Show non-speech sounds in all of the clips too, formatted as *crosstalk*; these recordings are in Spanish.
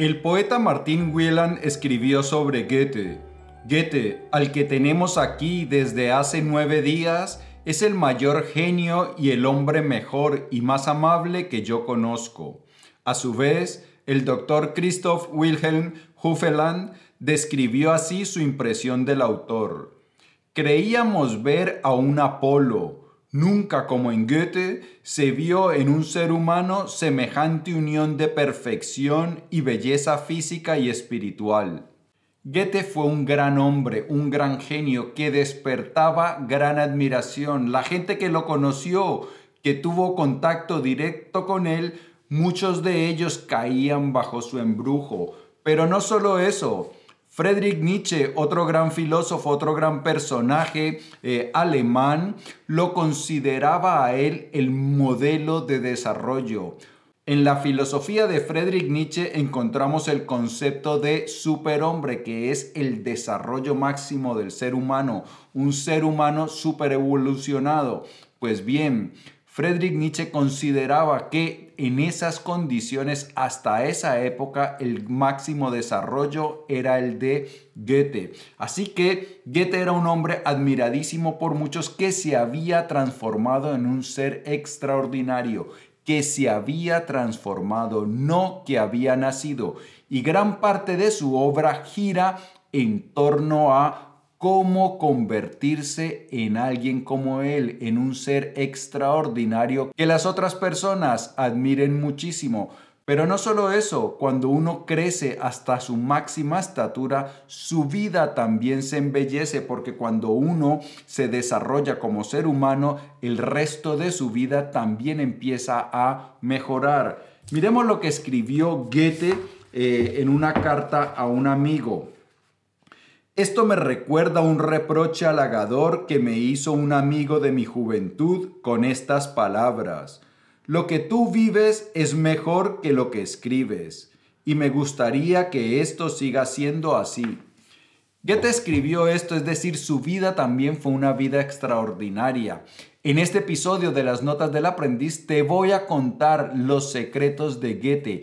El poeta Martín Wieland escribió sobre Goethe. Goethe, al que tenemos aquí desde hace nueve días, es el mayor genio y el hombre mejor y más amable que yo conozco. A su vez, el doctor Christoph Wilhelm Hufeland describió así su impresión del autor. Creíamos ver a un Apolo. Nunca como en Goethe se vio en un ser humano semejante unión de perfección y belleza física y espiritual. Goethe fue un gran hombre, un gran genio que despertaba gran admiración. La gente que lo conoció, que tuvo contacto directo con él, muchos de ellos caían bajo su embrujo. Pero no solo eso, Friedrich Nietzsche, otro gran filósofo, otro gran personaje eh, alemán, lo consideraba a él el modelo de desarrollo. En la filosofía de Friedrich Nietzsche encontramos el concepto de superhombre, que es el desarrollo máximo del ser humano, un ser humano superevolucionado. Pues bien, Friedrich Nietzsche consideraba que en esas condiciones, hasta esa época, el máximo desarrollo era el de Goethe. Así que Goethe era un hombre admiradísimo por muchos que se había transformado en un ser extraordinario que se había transformado, no que había nacido. Y gran parte de su obra gira en torno a cómo convertirse en alguien como él, en un ser extraordinario que las otras personas admiren muchísimo. Pero no solo eso, cuando uno crece hasta su máxima estatura, su vida también se embellece porque cuando uno se desarrolla como ser humano, el resto de su vida también empieza a mejorar. Miremos lo que escribió Goethe eh, en una carta a un amigo. Esto me recuerda un reproche halagador que me hizo un amigo de mi juventud con estas palabras. Lo que tú vives es mejor que lo que escribes, y me gustaría que esto siga siendo así. Goethe escribió esto, es decir, su vida también fue una vida extraordinaria. En este episodio de las Notas del Aprendiz te voy a contar los secretos de Goethe,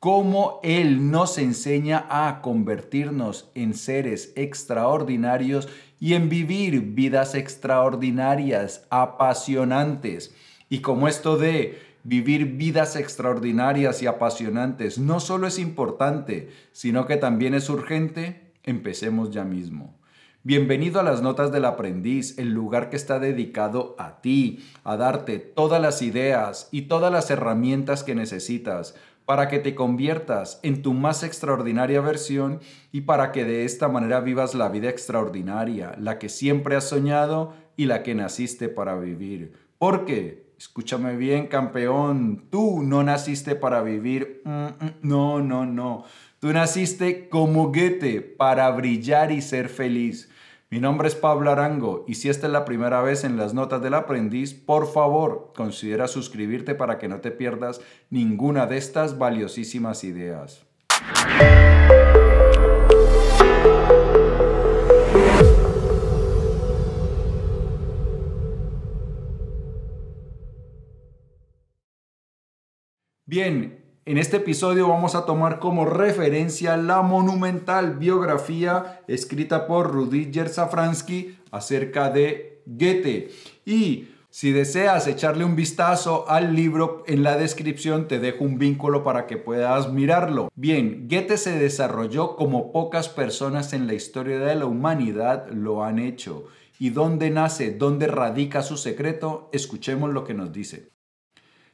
cómo él nos enseña a convertirnos en seres extraordinarios y en vivir vidas extraordinarias, apasionantes. Y como esto de vivir vidas extraordinarias y apasionantes no solo es importante, sino que también es urgente, empecemos ya mismo. Bienvenido a las Notas del Aprendiz, el lugar que está dedicado a ti, a darte todas las ideas y todas las herramientas que necesitas para que te conviertas en tu más extraordinaria versión y para que de esta manera vivas la vida extraordinaria, la que siempre has soñado y la que naciste para vivir. Porque escúchame bien, campeón, tú no naciste para vivir, mm, mm, no, no, no. Tú naciste como Goethe para brillar y ser feliz. Mi nombre es Pablo Arango y si esta es la primera vez en las notas del aprendiz, por favor considera suscribirte para que no te pierdas ninguna de estas valiosísimas ideas. Bien, en este episodio vamos a tomar como referencia la monumental biografía escrita por Rudiger Safransky acerca de Goethe. Y si deseas echarle un vistazo al libro, en la descripción te dejo un vínculo para que puedas mirarlo. Bien, Goethe se desarrolló como pocas personas en la historia de la humanidad lo han hecho. ¿Y dónde nace, dónde radica su secreto? Escuchemos lo que nos dice.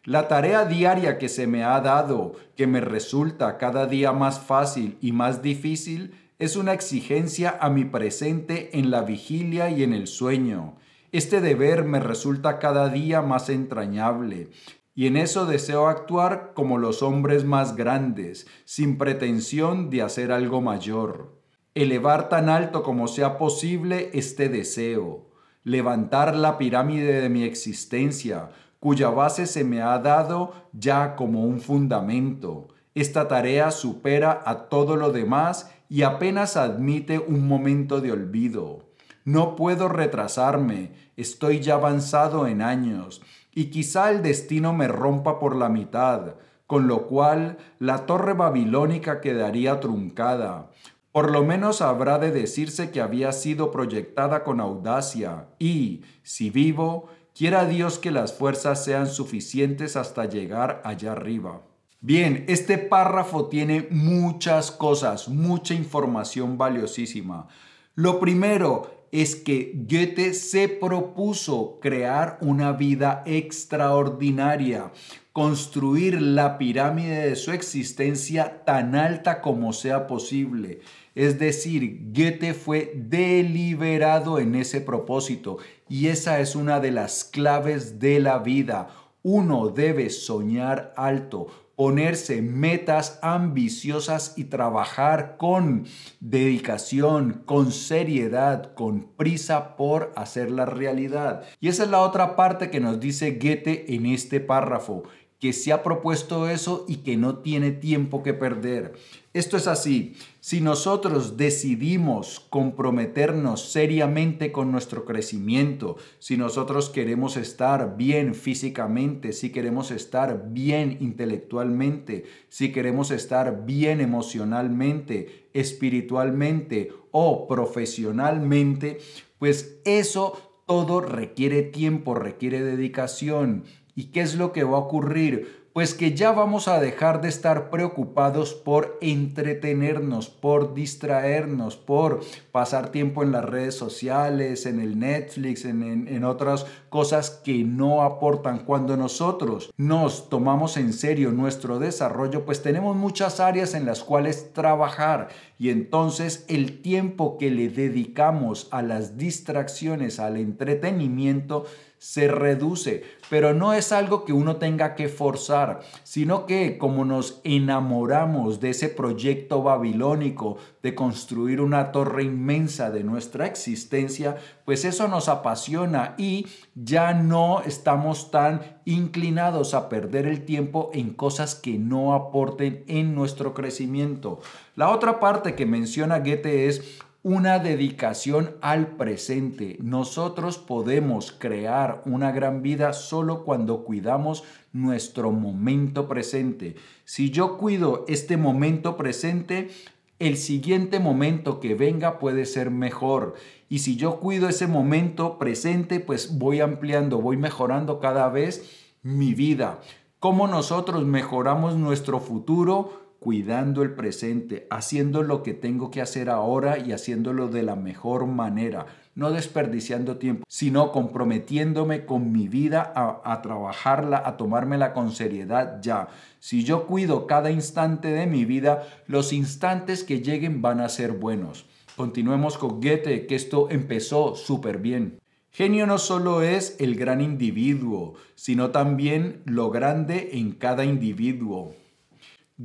La tarea diaria que se me ha dado, que me resulta cada día más fácil y más difícil, es una exigencia a mi presente en la vigilia y en el sueño. Este deber me resulta cada día más entrañable, y en eso deseo actuar como los hombres más grandes, sin pretensión de hacer algo mayor. Elevar tan alto como sea posible este deseo, levantar la pirámide de mi existencia, cuya base se me ha dado ya como un fundamento. Esta tarea supera a todo lo demás y apenas admite un momento de olvido. No puedo retrasarme, estoy ya avanzado en años, y quizá el destino me rompa por la mitad, con lo cual la torre babilónica quedaría truncada. Por lo menos habrá de decirse que había sido proyectada con audacia y, si vivo, quiera Dios que las fuerzas sean suficientes hasta llegar allá arriba. Bien, este párrafo tiene muchas cosas, mucha información valiosísima. Lo primero es que Goethe se propuso crear una vida extraordinaria, construir la pirámide de su existencia tan alta como sea posible. Es decir, Goethe fue deliberado en ese propósito y esa es una de las claves de la vida. Uno debe soñar alto, ponerse metas ambiciosas y trabajar con dedicación, con seriedad, con prisa por hacer la realidad. Y esa es la otra parte que nos dice Goethe en este párrafo que se ha propuesto eso y que no tiene tiempo que perder. Esto es así, si nosotros decidimos comprometernos seriamente con nuestro crecimiento, si nosotros queremos estar bien físicamente, si queremos estar bien intelectualmente, si queremos estar bien emocionalmente, espiritualmente o profesionalmente, pues eso todo requiere tiempo, requiere dedicación ¿Y qué es lo que va a ocurrir? Pues que ya vamos a dejar de estar preocupados por entretenernos, por distraernos, por pasar tiempo en las redes sociales, en el Netflix, en, en, otras cosas que no aportan. Cuando nosotros nos tomamos en serio nuestro desarrollo, pues tenemos muchas áreas en las cuales trabajar y entonces el tiempo que le dedicamos a las distracciones, al entretenimiento, se reduce, pero no es algo que uno tenga que forzar, sino que como nos enamoramos de ese proyecto babilónico de construir una torre inmensa de nuestra existencia, pues eso nos apasiona y ya no estamos tan inclinados a perder el tiempo en cosas que no aporten en nuestro crecimiento. La otra parte que menciona Goethe es una dedicación al presente. Nosotros podemos crear una gran vida solo cuando cuidamos nuestro momento presente. Si yo cuido este momento presente, el siguiente momento que venga puede ser mejor. Y si yo cuido ese momento presente, pues voy ampliando, voy mejorando cada vez mi vida. ¿Cómo nosotros mejoramos nuestro futuro? Cuidando el presente, haciendo lo que tengo que hacer ahora y haciéndolo de la mejor manera, no desperdiciando tiempo, sino comprometiéndome con mi vida a, trabajarla, a tomármela con seriedad ya. Si yo cuido cada instante de mi vida, los instantes que lleguen van a ser buenos. Continuemos con Goethe, que esto empezó súper bien. Genio no solo es el gran individuo, sino también lo grande en cada individuo.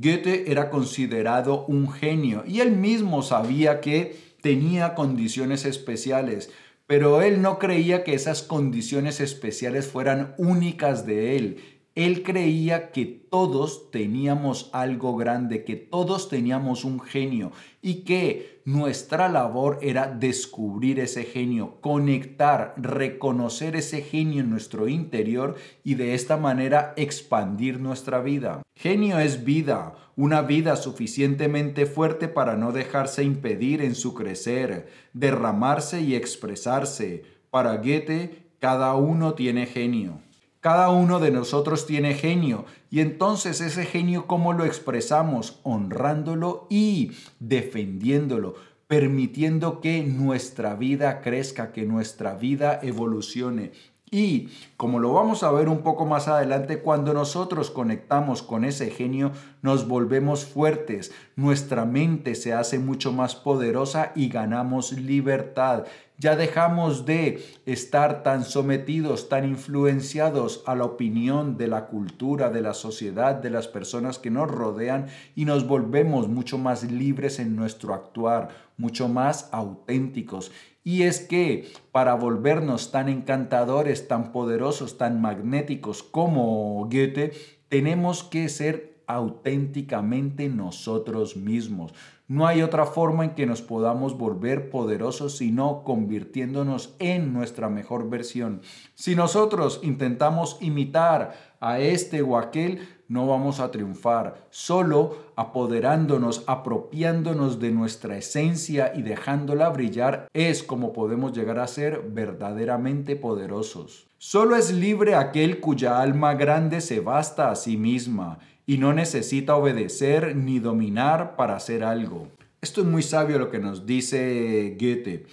Goethe era considerado un genio y él mismo sabía que tenía condiciones especiales, pero él no creía que esas condiciones especiales fueran únicas de él. Él creía que todos teníamos algo grande, que todos teníamos un genio y que nuestra labor era descubrir ese genio, conectar, reconocer ese genio en nuestro interior y de esta manera expandir nuestra vida. Genio es vida, una vida suficientemente fuerte para no dejarse impedir en su crecer, derramarse y expresarse. Para Goethe, cada uno tiene genio. Cada uno de nosotros tiene genio y entonces ese genio cómo lo expresamos honrándolo y defendiéndolo, permitiendo que nuestra vida crezca, que nuestra vida evolucione. Y como lo vamos a ver un poco más adelante, cuando nosotros conectamos con ese genio, nos volvemos fuertes, nuestra mente se hace mucho más poderosa y ganamos libertad. Ya dejamos de estar tan sometidos, tan influenciados a la opinión de la cultura, de la sociedad, de las personas que nos rodean y nos volvemos mucho más libres en nuestro actuar, mucho más auténticos. Y es que para volvernos tan encantadores, tan poderosos, tan magnéticos como Goethe, tenemos que ser auténticamente nosotros mismos. No hay otra forma en que nos podamos volver poderosos sino convirtiéndonos en nuestra mejor versión. Si nosotros intentamos imitar a este o aquel, no vamos a triunfar. Solo apoderándonos, apropiándonos de nuestra esencia y dejándola brillar es como podemos llegar a ser verdaderamente poderosos. Solo es libre aquel cuya alma grande se basta a sí misma y no necesita obedecer ni dominar para hacer algo. Esto es muy sabio lo que nos dice Goethe.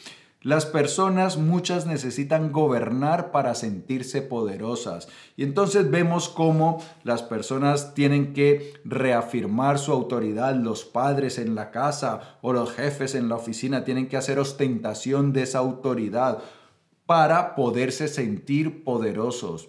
Las personas muchas necesitan gobernar para sentirse poderosas. Y entonces vemos cómo las personas tienen que reafirmar su autoridad. Los padres en la casa o los jefes en la oficina tienen que hacer ostentación de esa autoridad para poderse sentir poderosos.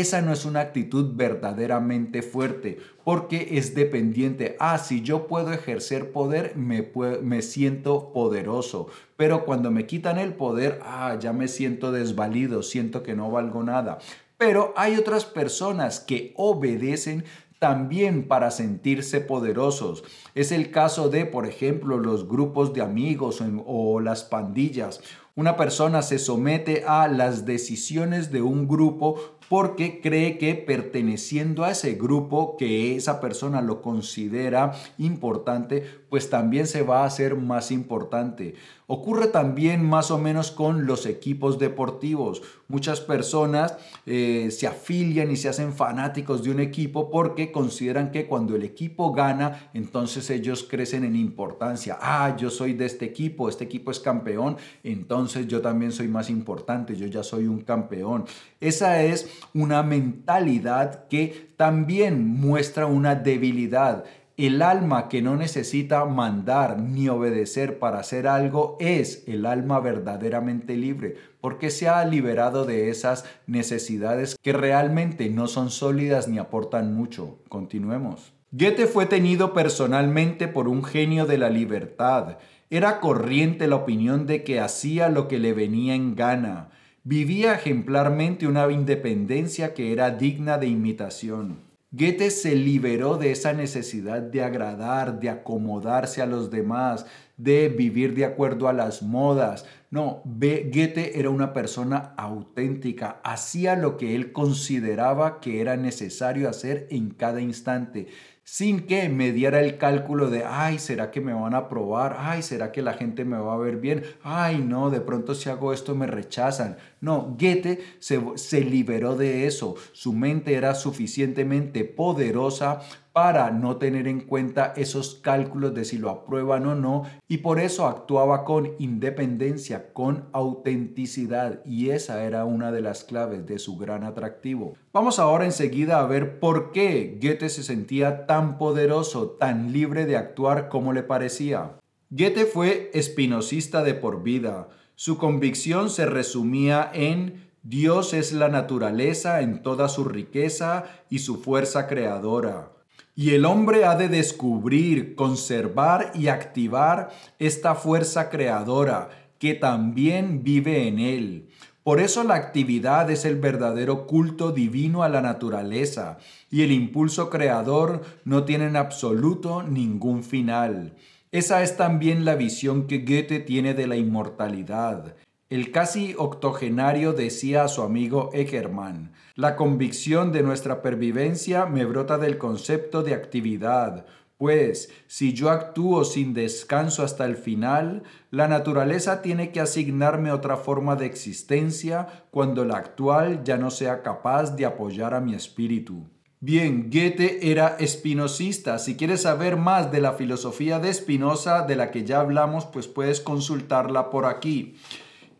Esa no es una actitud verdaderamente fuerte porque es dependiente. Ah, si yo puedo ejercer poder, me, me siento poderoso. Pero cuando me quitan el poder, ah, ya me siento desvalido, siento que no valgo nada. Pero hay otras personas que obedecen también para sentirse poderosos. Es el caso de, por ejemplo, los grupos de amigos o las pandillas. Una persona se somete a las decisiones de un grupo porque cree que perteneciendo a ese grupo que esa persona lo considera importante, pues también se va a hacer más importante. Ocurre también más o menos con los equipos deportivos. Muchas personas eh, se afilian y se hacen fanáticos de un equipo porque consideran que cuando el equipo gana, entonces ellos crecen en importancia. Ah, yo soy de este equipo, este equipo es campeón, entonces yo también soy más importante, yo ya soy un campeón. Esa es una mentalidad que también muestra una debilidad. El alma que no necesita mandar ni obedecer para hacer algo es el alma verdaderamente libre, porque se ha liberado de esas necesidades que realmente no son sólidas ni aportan mucho. Continuemos. Goethe fue tenido personalmente por un genio de la libertad. Era corriente la opinión de que hacía lo que le venía en gana. Vivía ejemplarmente una independencia que era digna de imitación. Goethe se liberó de esa necesidad de agradar, de acomodarse a los demás, de vivir de acuerdo a las modas. No, Goethe era una persona auténtica, hacía lo que él consideraba que era necesario hacer en cada instante sin que me diera el cálculo de, ay, ¿será que me van a probar? Ay, ¿será que la gente me va a ver bien? Ay, no, de pronto si hago esto me rechazan. No, Goethe se, liberó de eso. Su mente era suficientemente poderosa para no tener en cuenta esos cálculos de si lo aprueban o no y por eso actuaba con independencia, con autenticidad y esa era una de las claves de su gran atractivo. Vamos ahora enseguida a ver por qué Goethe se sentía tan poderoso, tan libre de actuar como le parecía. Goethe fue espinosista de por vida. Su convicción se resumía en Dios es la naturaleza en toda su riqueza y su fuerza creadora. Y el hombre ha de descubrir, conservar y activar esta fuerza creadora que también vive en él. Por eso la actividad es el verdadero culto divino a la naturaleza y el impulso creador no tiene en absoluto ningún final. Esa es también la visión que Goethe tiene de la inmortalidad. El casi octogenario decía a su amigo Eckermann, la convicción de nuestra pervivencia me brota del concepto de actividad, pues si yo actúo sin descanso hasta el final, la naturaleza tiene que asignarme otra forma de existencia cuando la actual ya no sea capaz de apoyar a mi espíritu. Bien, Goethe era espinosista. Si quieres saber más de la filosofía de Spinoza, de la que ya hablamos, pues puedes consultarla por aquí.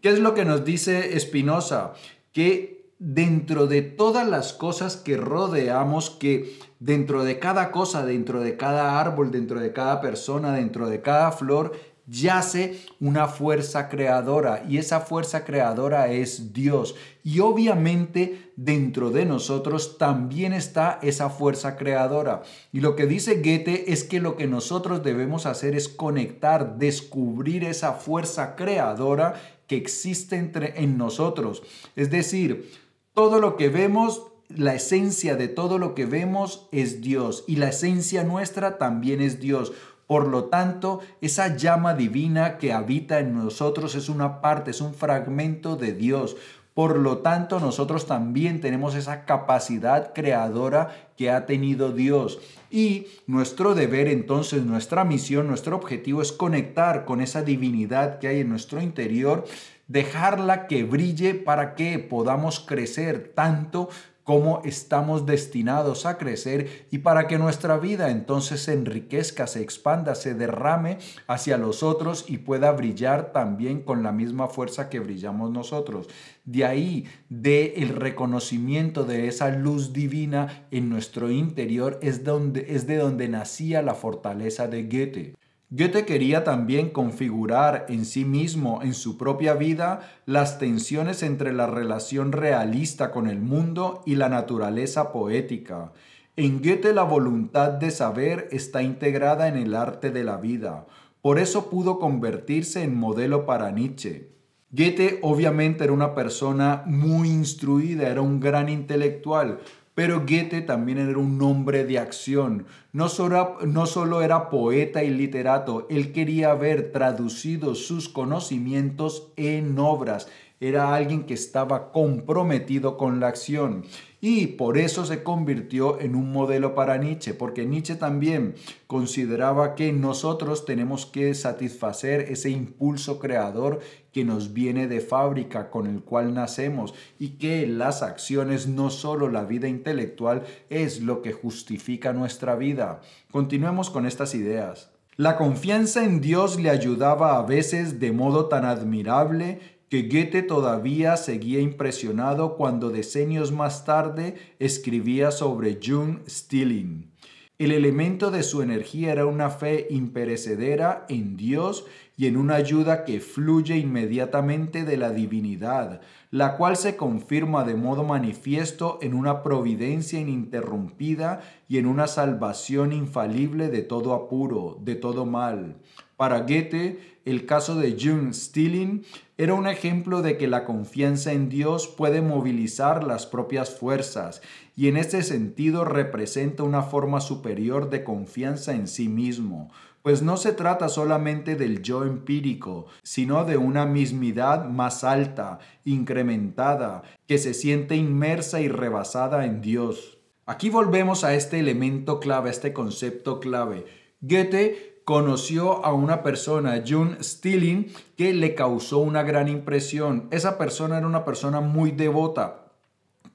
¿Qué es lo que nos dice Spinoza? Que dentro de todas las cosas que rodeamos, que dentro de cada cosa, dentro de cada árbol, dentro de cada persona, dentro de cada flor, yace una fuerza creadora y esa fuerza creadora es Dios. Y obviamente dentro de nosotros también está esa fuerza creadora. Y lo que dice Goethe es que lo que nosotros debemos hacer es conectar, descubrir esa fuerza creadora que existe entre, en nosotros. Es decir, todo lo que vemos, la esencia de todo lo que vemos es Dios y la esencia nuestra también es Dios. Por lo tanto, esa llama divina que habita en nosotros es una parte, es un fragmento de Dios. Por lo tanto, nosotros también tenemos esa capacidad creadora que ha tenido Dios. Y nuestro deber entonces, nuestra misión, nuestro objetivo es conectar con esa divinidad que hay en nuestro interior, dejarla que brille para que podamos crecer tanto cómo estamos destinados a crecer y para que nuestra vida entonces se enriquezca, se expanda, se derrame hacia los otros y pueda brillar también con la misma fuerza que brillamos nosotros. De ahí, de el reconocimiento de esa luz divina en nuestro interior es, donde, es de donde nacía la fortaleza de Goethe. Goethe quería también configurar en sí mismo, en su propia vida, las tensiones entre la relación realista con el mundo y la naturaleza poética. En Goethe la voluntad de saber está integrada en el arte de la vida. Por eso pudo convertirse en modelo para Nietzsche. Goethe obviamente era una persona muy instruida, era un gran intelectual, pero Goethe también era un hombre de acción. No solo, no solo era poeta y literato, él quería ver traducidos sus conocimientos en obras. Era alguien que estaba comprometido con la acción. Y por eso se convirtió en un modelo para Nietzsche, porque Nietzsche también consideraba que nosotros tenemos que satisfacer ese impulso creador que nos viene de fábrica, con el cual nacemos, y que las acciones, no solo la vida intelectual, es lo que justifica nuestra vida. Continuemos con estas ideas. La confianza en Dios le ayudaba a veces de modo tan admirable que Goethe todavía seguía impresionado cuando decenios más tarde escribía sobre Jung Stilling. El elemento de su energía era una fe imperecedera en Dios y en una ayuda que fluye inmediatamente de la divinidad, la cual se confirma de modo manifiesto en una providencia ininterrumpida y en una salvación infalible de todo apuro, de todo mal. Para Goethe, el caso de Jung Stilling era un ejemplo de que la confianza en Dios puede movilizar las propias fuerzas y en este sentido representa una forma superior de confianza en sí mismo, pues no se trata solamente del yo empírico, sino de una mismidad más alta, incrementada, que se siente inmersa y rebasada en Dios. Aquí volvemos a este elemento clave, a este concepto clave. Goethe conoció a una persona, June Stilling, que le causó una gran impresión. Esa persona era una persona muy devota,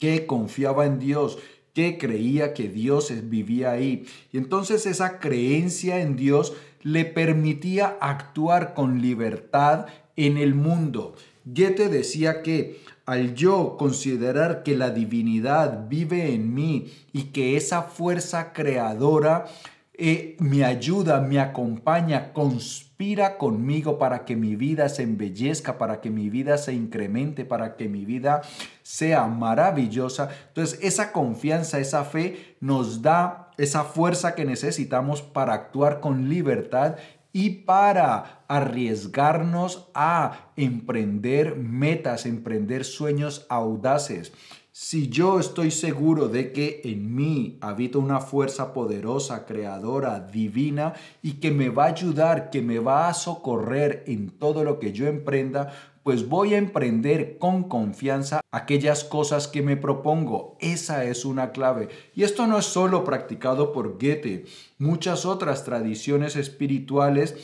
que confiaba en Dios, que creía que Dios vivía ahí. Y entonces esa creencia en Dios le permitía actuar con libertad en el mundo. Goethe decía que al yo considerar que la divinidad vive en mí y que esa fuerza creadora eh, me ayuda, me acompaña, conspira conmigo para que mi vida se embellezca, para que mi vida se incremente, para que mi vida sea maravillosa. Entonces esa confianza, esa fe nos da esa fuerza que necesitamos para actuar con libertad y para arriesgarnos a emprender metas, emprender sueños audaces. Si yo estoy seguro de que en mí habita una fuerza poderosa, creadora, divina y que me va a ayudar, que me va a socorrer en todo lo que yo emprenda, pues voy a emprender con confianza aquellas cosas que me propongo. Esa es una clave. Y esto no es solo practicado por Goethe. Muchas otras tradiciones espirituales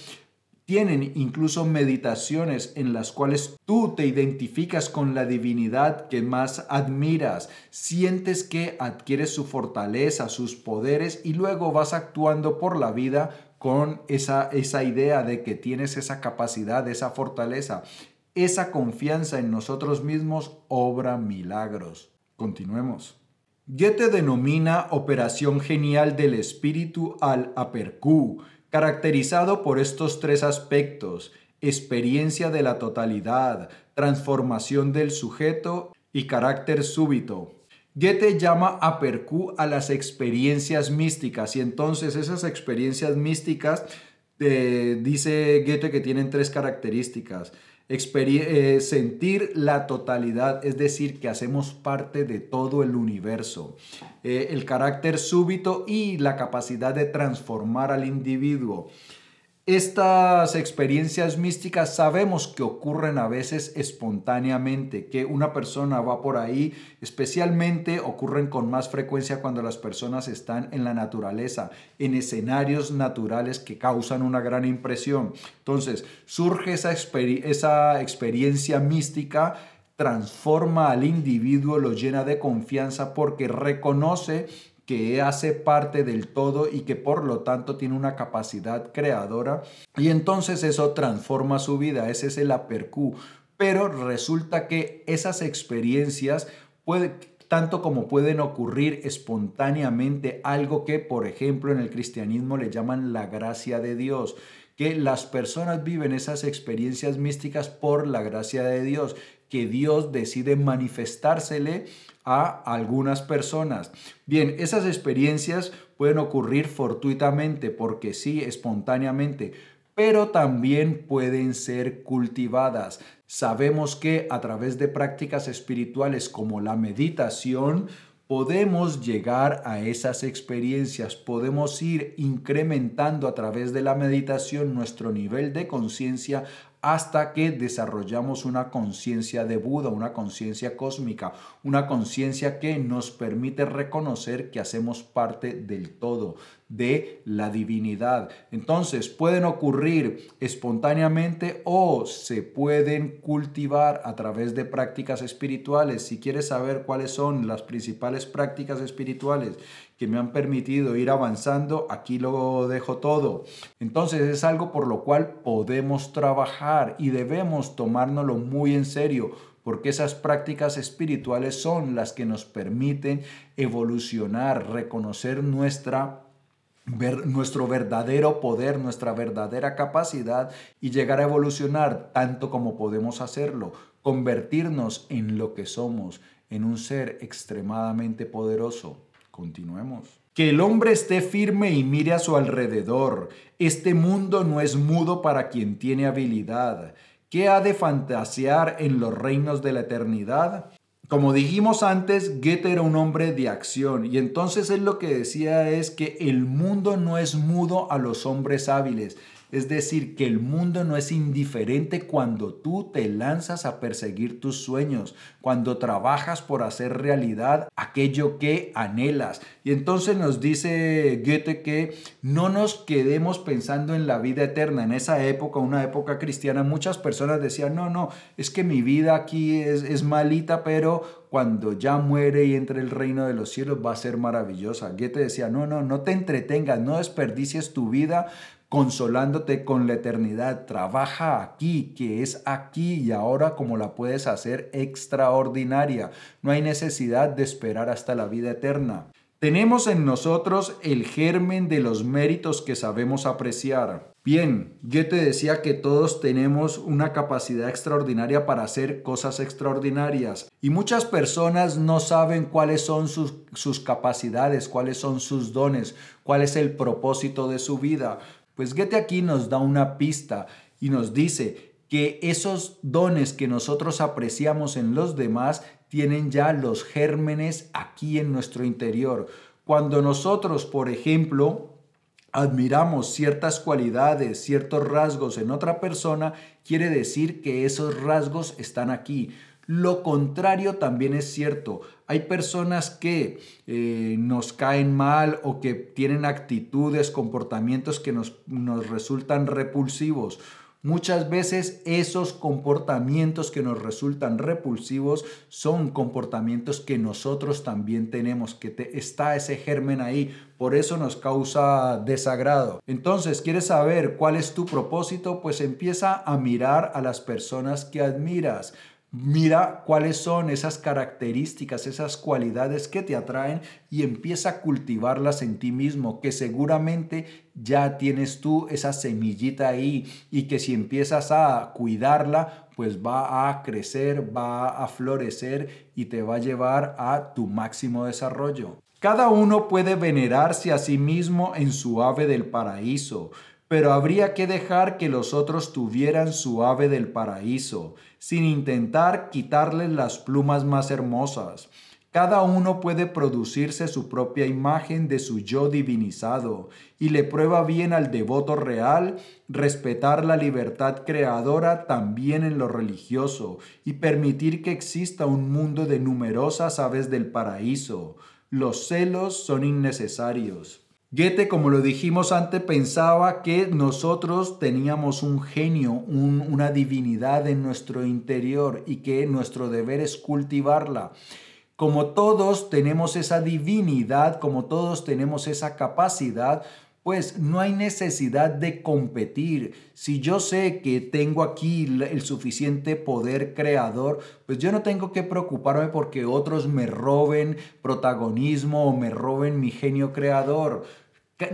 tienen incluso meditaciones en las cuales tú te identificas con la divinidad que más admiras, sientes que adquieres su fortaleza, sus poderes y luego vas actuando por la vida con esa, esa idea de que tienes esa capacidad, esa fortaleza. Esa confianza en nosotros mismos obra milagros. Continuemos. Goethe denomina operación genial del espíritu al apercú, caracterizado por estos tres aspectos, experiencia de la totalidad, transformación del sujeto y carácter súbito. Goethe llama a Percú a las experiencias místicas y entonces esas experiencias místicas eh, dice Goethe que tienen tres características. Eh, sentir la totalidad, es decir, que hacemos parte de todo el universo. Eh, el carácter súbito y la capacidad de transformar al individuo. Estas experiencias místicas sabemos que ocurren a veces espontáneamente, que una persona va por ahí, especialmente ocurren con más frecuencia cuando las personas están en la naturaleza, en escenarios naturales que causan una gran impresión. Entonces, surge esa, esa experiencia mística transforma al individuo, lo llena de confianza porque reconoce que hace parte del todo y que por lo tanto tiene una capacidad creadora y entonces eso transforma su vida, ese es el apercú. Pero resulta que esas experiencias puede, tanto como pueden ocurrir espontáneamente, algo que por ejemplo en el cristianismo le llaman la gracia de Dios que las personas viven esas experiencias místicas por la gracia de Dios, que Dios decide manifestársele a algunas personas. Bien, esas experiencias pueden ocurrir fortuitamente, porque sí, espontáneamente, pero también pueden ser cultivadas. Sabemos que a través de prácticas espirituales como la meditación, podemos llegar a esas experiencias, podemos ir incrementando a través de la meditación nuestro nivel de conciencia hasta que desarrollamos una conciencia de Buda, una conciencia cósmica, una conciencia que nos permite reconocer que hacemos parte del todo, de la divinidad. Entonces pueden ocurrir espontáneamente o se pueden cultivar a través de prácticas espirituales. Si quieres saber cuáles son las principales prácticas espirituales que me han permitido ir avanzando, aquí lo dejo todo. Entonces es algo por lo cual podemos trabajar y debemos tomárnoslo muy en serio porque esas prácticas espirituales son las que nos permiten evolucionar, reconocer nuestra nuestro verdadero poder, nuestra verdadera capacidad y llegar a evolucionar tanto como podemos hacerlo, convertirnos en lo que somos, en un ser extremadamente poderoso. Continuemos. Que el hombre esté firme y mire a su alrededor. Este mundo no es mudo para quien tiene habilidad. ¿Qué ha de fantasear en los reinos de la eternidad? Como dijimos antes, Goethe era un hombre de acción y entonces él lo que decía es que el mundo no es mudo a los hombres hábiles. Es decir, que el mundo no es indiferente cuando tú te lanzas a perseguir tus sueños, cuando trabajas por hacer realidad aquello que anhelas. Y entonces nos dice Goethe que no nos quedemos pensando en la vida eterna. En esa época, una época cristiana, muchas personas decían, no, no, es que mi vida aquí es, malita, pero cuando ya muere y entre el reino de los cielos va a ser maravillosa. Goethe decía, no, no, no te entretengas, no desperdicies tu vida consolándote con la eternidad. Trabaja aquí, que es aquí y ahora como la puedes hacer extraordinaria. No hay necesidad de esperar hasta la vida eterna. Tenemos en nosotros el germen de los méritos que sabemos apreciar. Bien, yo te decía que todos tenemos una capacidad extraordinaria para hacer cosas extraordinarias y muchas personas no saben cuáles son sus, sus capacidades, cuáles son sus dones, cuál es el propósito de su vida. Pues Goethe aquí nos da una pista y nos dice que esos dones que nosotros apreciamos en los demás tienen ya los gérmenes aquí en nuestro interior. Cuando nosotros, por ejemplo, admiramos ciertas cualidades, ciertos rasgos en otra persona, quiere decir que esos rasgos están aquí. Lo contrario también es cierto. Hay personas que eh, nos caen mal o que tienen actitudes, comportamientos que nos, nos resultan repulsivos. Muchas veces esos comportamientos que nos resultan repulsivos son comportamientos que nosotros también tenemos, que está ese germen ahí, por eso nos causa desagrado. Entonces, ¿quieres saber cuál es tu propósito? Pues empieza a mirar a las personas que admiras. Mira cuáles son esas características, esas cualidades que te atraen y empieza a cultivarlas en ti mismo, que seguramente ya tienes tú esa semillita ahí y que si empiezas a cuidarla, pues va a crecer, va a florecer y te va a llevar a tu máximo desarrollo. Cada uno puede venerarse a sí mismo en su ave del paraíso, pero habría que dejar que los otros tuvieran su ave del paraíso, sin intentar quitarles las plumas más hermosas. Cada uno puede producirse su propia imagen de su yo divinizado y le prueba bien al devoto real respetar la libertad creadora también en lo religioso y permitir que exista un mundo de numerosas aves del paraíso. Los celos son innecesarios. Goethe, como lo dijimos antes, pensaba que nosotros teníamos un genio, una divinidad en nuestro interior y que nuestro deber es cultivarla. Como todos tenemos esa divinidad, como todos tenemos esa capacidad, pues no hay necesidad de competir. Si yo sé que tengo aquí el suficiente poder creador, pues yo no tengo que preocuparme porque otros me roben protagonismo o me roben mi genio creador.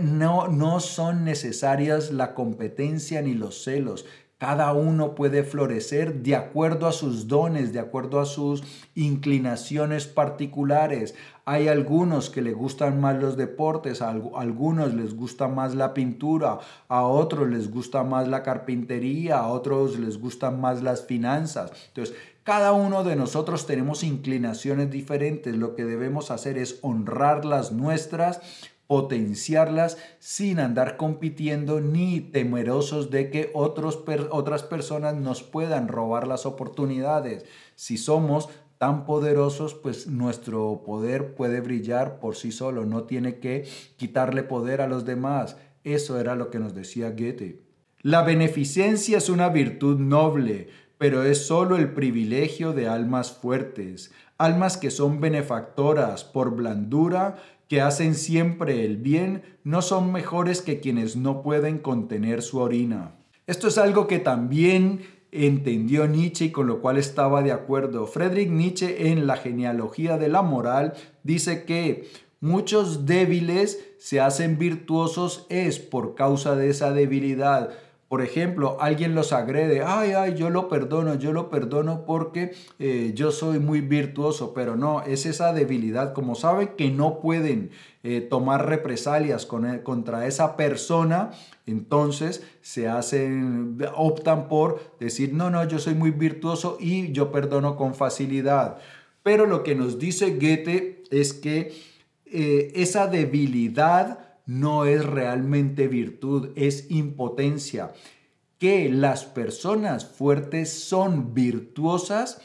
No, no son necesarias la competencia ni los celos. Cada uno puede florecer de acuerdo a sus dones, de acuerdo a sus inclinaciones particulares. Hay algunos que les gustan más los deportes, a algunos les gusta más la pintura, a otros les gusta más la carpintería, a otros les gustan más las finanzas. Entonces, cada uno de nosotros tenemos inclinaciones diferentes. Lo que debemos hacer es honrar las nuestras, potenciarlas sin andar compitiendo ni temerosos de que otros, otras personas nos puedan robar las oportunidades. Si somos tan poderosos, pues nuestro poder puede brillar por sí solo, no tiene que quitarle poder a los demás. Eso era lo que nos decía Goethe. La beneficencia es una virtud noble, pero es solo el privilegio de almas fuertes, almas que son benefactoras por blandura que hacen siempre el bien no son mejores que quienes no pueden contener su orina. Esto es algo que también entendió Nietzsche y con lo cual estaba de acuerdo. Friedrich Nietzsche en La genealogía de la moral dice que muchos débiles se hacen virtuosos es por causa de esa debilidad. Por ejemplo, alguien los agrede, ay, ay, yo lo perdono, yo lo perdono porque eh, yo soy muy virtuoso, pero no, es esa debilidad, como saben que no pueden eh, tomar represalias con, contra esa persona, entonces se hacen, optan por decir, no, no, yo soy muy virtuoso y yo perdono con facilidad. Pero lo que nos dice Goethe es que eh, esa debilidad no es realmente virtud, es impotencia. Que las personas fuertes son virtuosas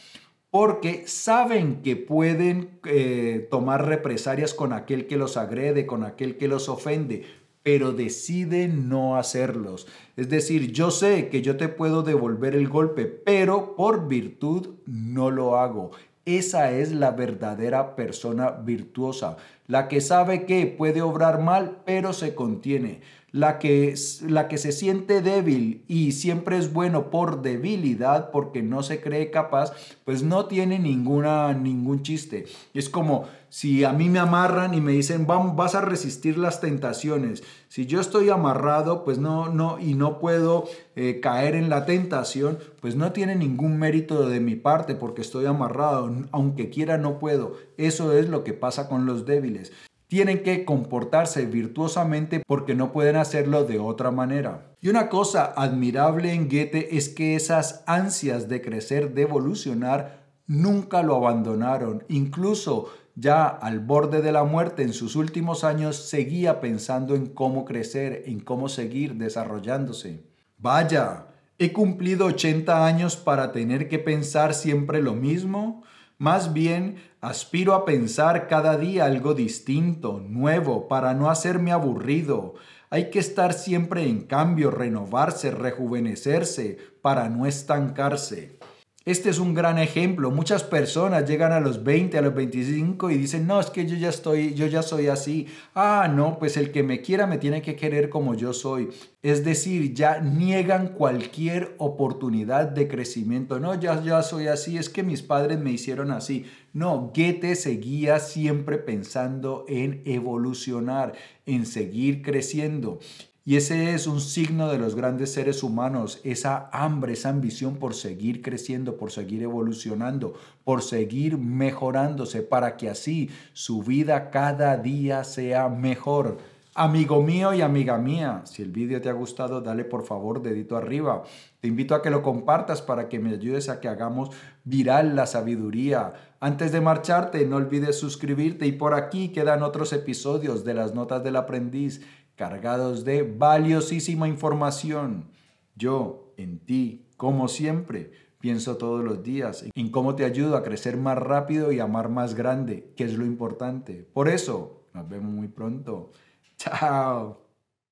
porque saben que pueden eh, tomar represalias con aquel que los agrede, con aquel que los ofende, pero deciden no hacerlos. Es decir, yo sé que yo te puedo devolver el golpe, pero por virtud no lo hago. Esa es la verdadera persona virtuosa, la que sabe que puede obrar mal, pero se contiene, la que, la que se siente débil y siempre es bueno por debilidad, porque no se cree capaz, pues no tiene ninguna, ningún chiste. Es como si a mí me amarran y me dicen, vas a resistir las tentaciones. Si yo estoy amarrado, pues no, no, y no puedo eh, caer en la tentación, pues no tiene ningún mérito de mi parte porque estoy amarrado. Aunque quiera, no puedo. Eso es lo que pasa con los débiles. Tienen que comportarse virtuosamente porque no pueden hacerlo de otra manera. Y una cosa admirable en Goethe es que esas ansias de crecer, de evolucionar, nunca lo abandonaron. Incluso ya al borde de la muerte en sus últimos años, seguía pensando en cómo crecer, en cómo seguir desarrollándose. Vaya, ¿he cumplido 80 años para tener que pensar siempre lo mismo? Más bien, aspiro a pensar cada día algo distinto, nuevo, para no hacerme aburrido. Hay que estar siempre en cambio, renovarse, rejuvenecerse, para no estancarse. Este es un gran ejemplo. Muchas personas llegan a los 20, a los 25 y dicen, no, es que yo ya estoy, yo ya soy así. Ah, no, pues el que me quiera me tiene que querer como yo soy. Es decir, ya niegan cualquier oportunidad de crecimiento. No, ya, ya soy así, es que mis padres me hicieron así. No, Goethe seguía siempre pensando en evolucionar, en seguir creciendo. Y ese es un signo de los grandes seres humanos, esa hambre, esa ambición por seguir creciendo, por seguir evolucionando, por seguir mejorándose, para que así su vida cada día sea mejor. Amigo mío y amiga mía, si el vídeo te ha gustado, dale por favor dedito arriba. Te invito a que lo compartas para que me ayudes a que hagamos viral la sabiduría. Antes de marcharte, no olvides suscribirte y por aquí quedan otros episodios de las notas del aprendiz cargados de valiosísima información. Yo, en ti, como siempre, pienso todos los días en cómo te ayudo a crecer más rápido y amar más grande, que es lo importante. Por eso, nos vemos muy pronto. *laughs* Ciao.